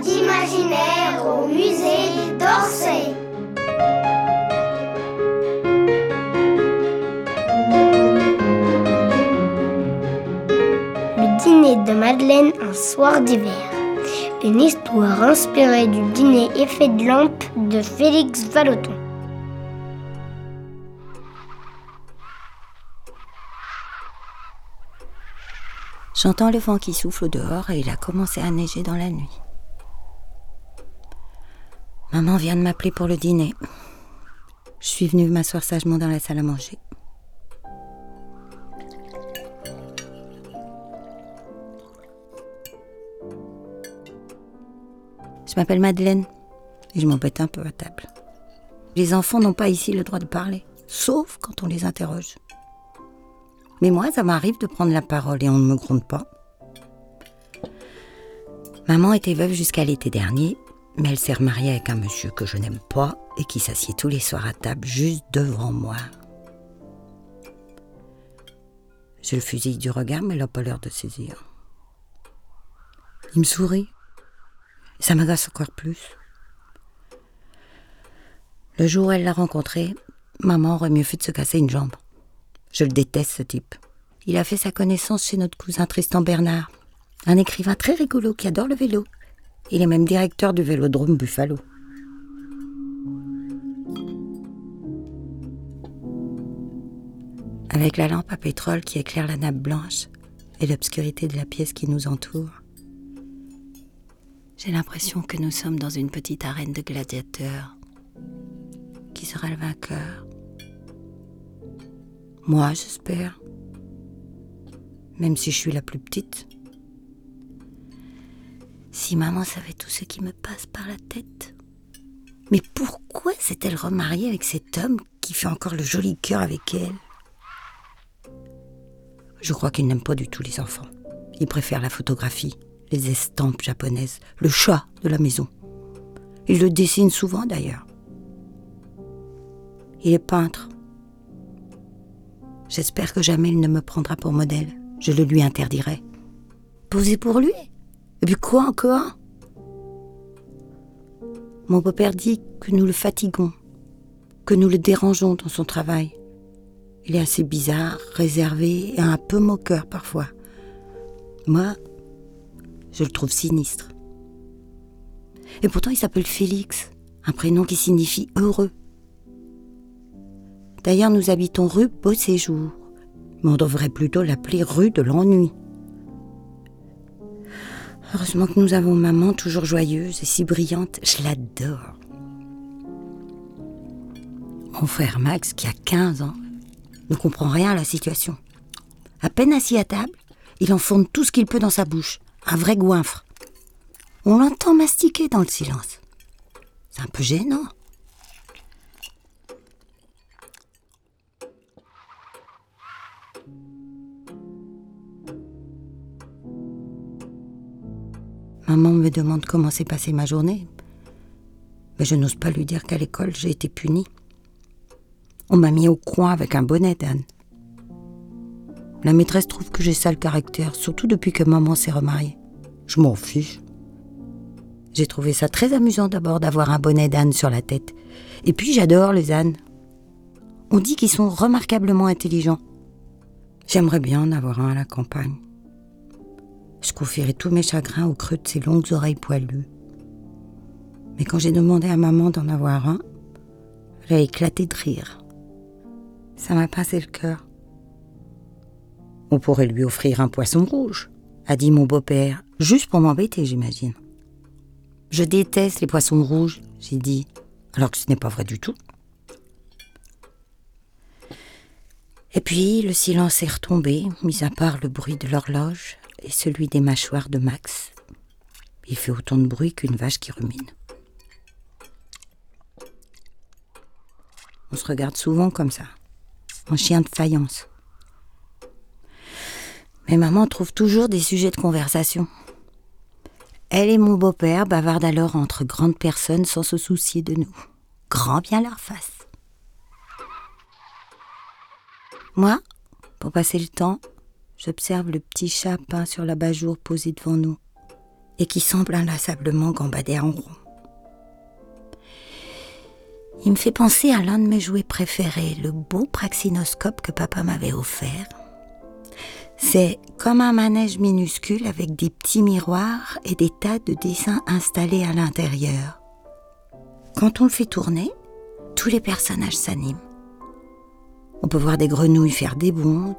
d'imaginaire au musée d'Orsay. Le dîner de Madeleine un soir d'hiver. Une histoire inspirée du dîner effet de lampe de Félix Vallotton. J'entends le vent qui souffle au dehors et il a commencé à neiger dans la nuit. Maman vient de m'appeler pour le dîner. Je suis venue m'asseoir sagement dans la salle à manger. Je m'appelle Madeleine et je m'embête un peu à table. Les enfants n'ont pas ici le droit de parler, sauf quand on les interroge. Mais moi, ça m'arrive de prendre la parole et on ne me gronde pas. Maman était veuve jusqu'à l'été dernier, mais elle s'est remariée avec un monsieur que je n'aime pas et qui s'assied tous les soirs à table juste devant moi. Je le fusille du regard, mais elle n'a pas l'air de saisir. Il me sourit. Ça m'agace encore plus. Le jour où elle l'a rencontré, maman aurait mieux fait de se casser une jambe. Je le déteste, ce type. Il a fait sa connaissance chez notre cousin Tristan Bernard, un écrivain très rigolo qui adore le vélo. Il est même directeur du vélodrome Buffalo. Avec la lampe à pétrole qui éclaire la nappe blanche et l'obscurité de la pièce qui nous entoure, j'ai l'impression que nous sommes dans une petite arène de gladiateurs. Qui sera le vainqueur Moi, j'espère. Même si je suis la plus petite. Si maman savait tout ce qui me passe par la tête. Mais pourquoi s'est-elle remariée avec cet homme qui fait encore le joli cœur avec elle? Je crois qu'il n'aime pas du tout les enfants. Il préfère la photographie, les estampes japonaises, le chat de la maison. Il le dessine souvent d'ailleurs. Il est peintre. J'espère que jamais il ne me prendra pour modèle. Je le lui interdirai. Poser pour lui Et puis quoi encore? Mon beau-père dit que nous le fatiguons, que nous le dérangeons dans son travail. Il est assez bizarre, réservé et un peu moqueur parfois. Moi, je le trouve sinistre. Et pourtant, il s'appelle Félix, un prénom qui signifie heureux. D'ailleurs, nous habitons rue Beau Séjour, mais on devrait plutôt l'appeler rue de l'ennui. Heureusement que nous avons maman toujours joyeuse et si brillante, je l'adore. Mon frère Max, qui a 15 ans, ne comprend rien à la situation. À peine assis à table, il enfonce tout ce qu'il peut dans sa bouche, un vrai goinfre. On l'entend mastiquer dans le silence. C'est un peu gênant. Maman me demande comment s'est passée ma journée. Mais je n'ose pas lui dire qu'à l'école, j'ai été punie. On m'a mis au coin avec un bonnet d'âne. La maîtresse trouve que j'ai sale caractère, surtout depuis que maman s'est remariée. Je m'en fiche. J'ai trouvé ça très amusant d'abord d'avoir un bonnet d'âne sur la tête. Et puis j'adore les ânes. On dit qu'ils sont remarquablement intelligents. J'aimerais bien en avoir un à la campagne. Je confierais tous mes chagrins au creux de ses longues oreilles poilues. Mais quand j'ai demandé à maman d'en avoir un, elle a éclaté de rire. Ça m'a passé le cœur. On pourrait lui offrir un poisson rouge, a dit mon beau-père, juste pour m'embêter, j'imagine. Je déteste les poissons rouges, j'ai dit, alors que ce n'est pas vrai du tout. Et puis le silence est retombé, mis à part le bruit de l'horloge et celui des mâchoires de Max. Il fait autant de bruit qu'une vache qui rumine. On se regarde souvent comme ça, en chien de faïence. Mais maman trouve toujours des sujets de conversation. Elle et mon beau-père bavardent alors entre grandes personnes sans se soucier de nous. Grand bien leur face. Moi, pour passer le temps, j'observe le petit chat peint sur la bajour posé devant nous. et qui semble inlassablement gambader en rond. Il me fait penser à l'un de mes jouets préférés, le beau praxinoscope que papa m'avait offert. C'est comme un manège minuscule avec des petits miroirs et des tas de dessins installés à l'intérieur. Quand on le fait tourner, tous les personnages s'animent. On peut voir des grenouilles faire des bonds,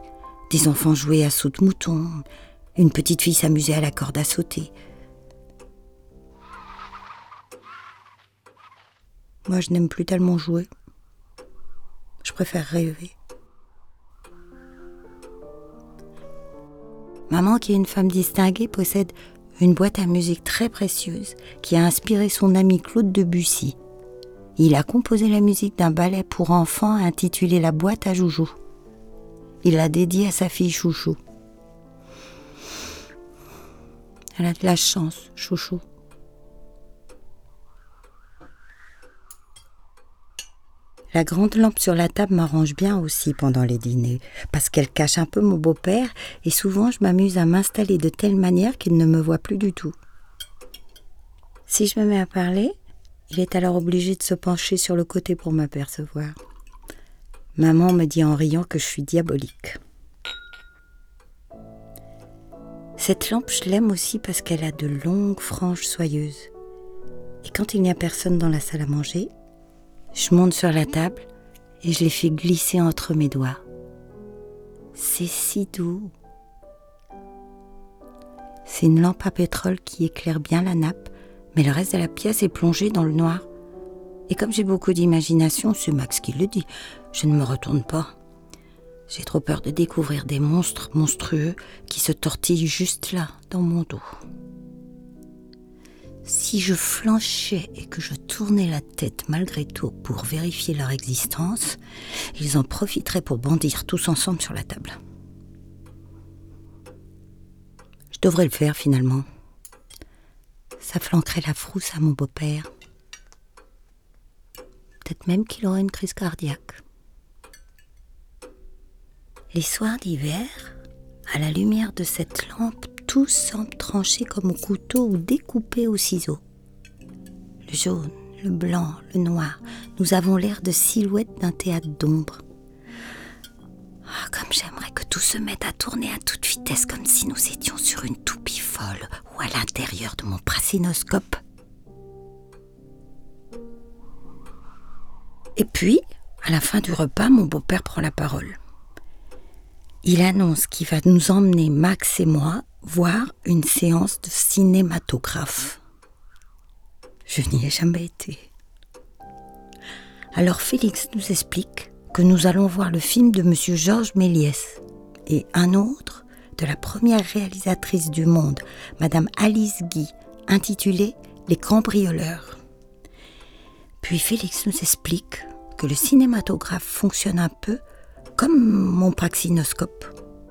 des enfants jouer à saut de mouton, une petite fille s'amuser à la corde à sauter. Moi, je n'aime plus tellement jouer. Je préfère rêver. Maman, qui est une femme distinguée, possède une boîte à musique très précieuse qui a inspiré son ami Claude Debussy. Il a composé la musique d'un ballet pour enfants intitulé La boîte à joujou. Il l'a dédié à sa fille Chouchou. Elle a de la chance, Chouchou. La grande lampe sur la table m'arrange bien aussi pendant les dîners, parce qu'elle cache un peu mon beau-père, et souvent je m'amuse à m'installer de telle manière qu'il ne me voit plus du tout. Si je me mets à parler, il est alors obligé de se pencher sur le côté pour m'apercevoir. Maman me dit en riant que je suis diabolique. Cette lampe, je l'aime aussi parce qu'elle a de longues franges soyeuses. Et quand il n'y a personne dans la salle à manger, je monte sur la table et je les fais glisser entre mes doigts. C'est si doux. C'est une lampe à pétrole qui éclaire bien la nappe, mais le reste de la pièce est plongé dans le noir. Et comme j'ai beaucoup d'imagination, c'est Max qui le dit, je ne me retourne pas. J'ai trop peur de découvrir des monstres monstrueux qui se tortillent juste là, dans mon dos. Si je flanchais et que je tournais la tête malgré tout pour vérifier leur existence, ils en profiteraient pour bondir tous ensemble sur la table. Je devrais le faire finalement. Ça flanquerait la frousse à mon beau-père. Peut-être même qu'il aurait une crise cardiaque. Les soirs d'hiver, à la lumière de cette lampe, tout semble tranché comme au couteau ou découpé au ciseau. Le jaune, le blanc, le noir, nous avons l'air de silhouettes d'un théâtre d'ombre. Ah, comme j'aimerais que tout se mette à tourner à toute vitesse comme si nous étions sur une toupie folle ou à l'intérieur de mon pracinoscope. Et puis, à la fin du repas, mon beau-père prend la parole. Il annonce qu'il va nous emmener, Max et moi, voir une séance de cinématographe. Je n'y ai jamais été. Alors Félix nous explique que nous allons voir le film de M. Georges Méliès et un autre de la première réalisatrice du monde, Madame Alice Guy, intitulé Les cambrioleurs. Puis Félix nous explique que le cinématographe fonctionne un peu comme mon praxinoscope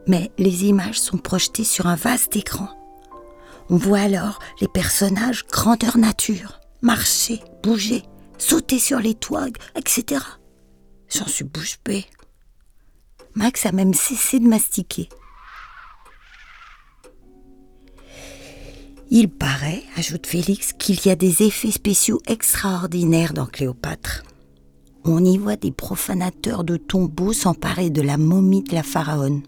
mais les images sont projetées sur un vaste écran. On voit alors les personnages grandeur nature, marcher, bouger, sauter sur les toits, etc. J'en suis bouche bée. Max a même cessé de mastiquer. Il paraît, ajoute Félix, qu'il y a des effets spéciaux extraordinaires dans Cléopâtre. On y voit des profanateurs de tombeaux s'emparer de la momie de la pharaone.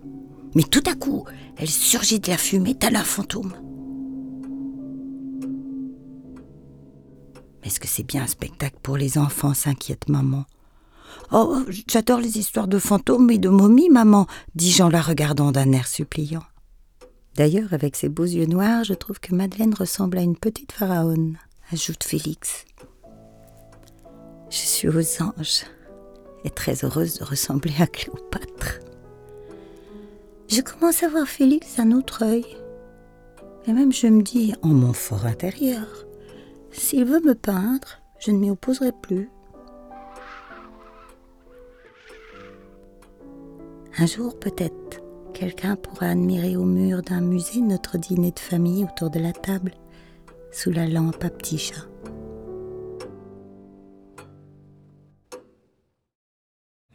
Mais tout à coup, elle surgit de la fumée tel un fantôme. Est-ce que c'est bien un spectacle pour les enfants s'inquiète maman. Oh, j'adore les histoires de fantômes et de momies, maman, dis-je en la regardant d'un air suppliant. D'ailleurs, avec ses beaux yeux noirs, je trouve que Madeleine ressemble à une petite pharaone, ajoute Félix. Je suis aux anges et très heureuse de ressembler à Cléopâtre. Je commence à voir Félix un autre œil. Et même je me dis, en mon fort intérieur, s'il veut me peindre, je ne m'y opposerai plus. Un jour peut-être, quelqu'un pourra admirer au mur d'un musée notre dîner de famille autour de la table, sous la lampe à petit chat.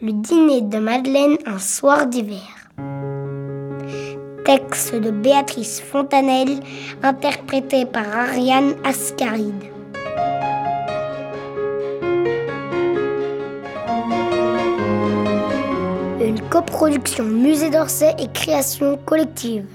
Le dîner de Madeleine un soir d'hiver. Texte de Béatrice Fontanelle, interprété par Ariane Ascaride. Coproduction Musée d'Orsay et création collective.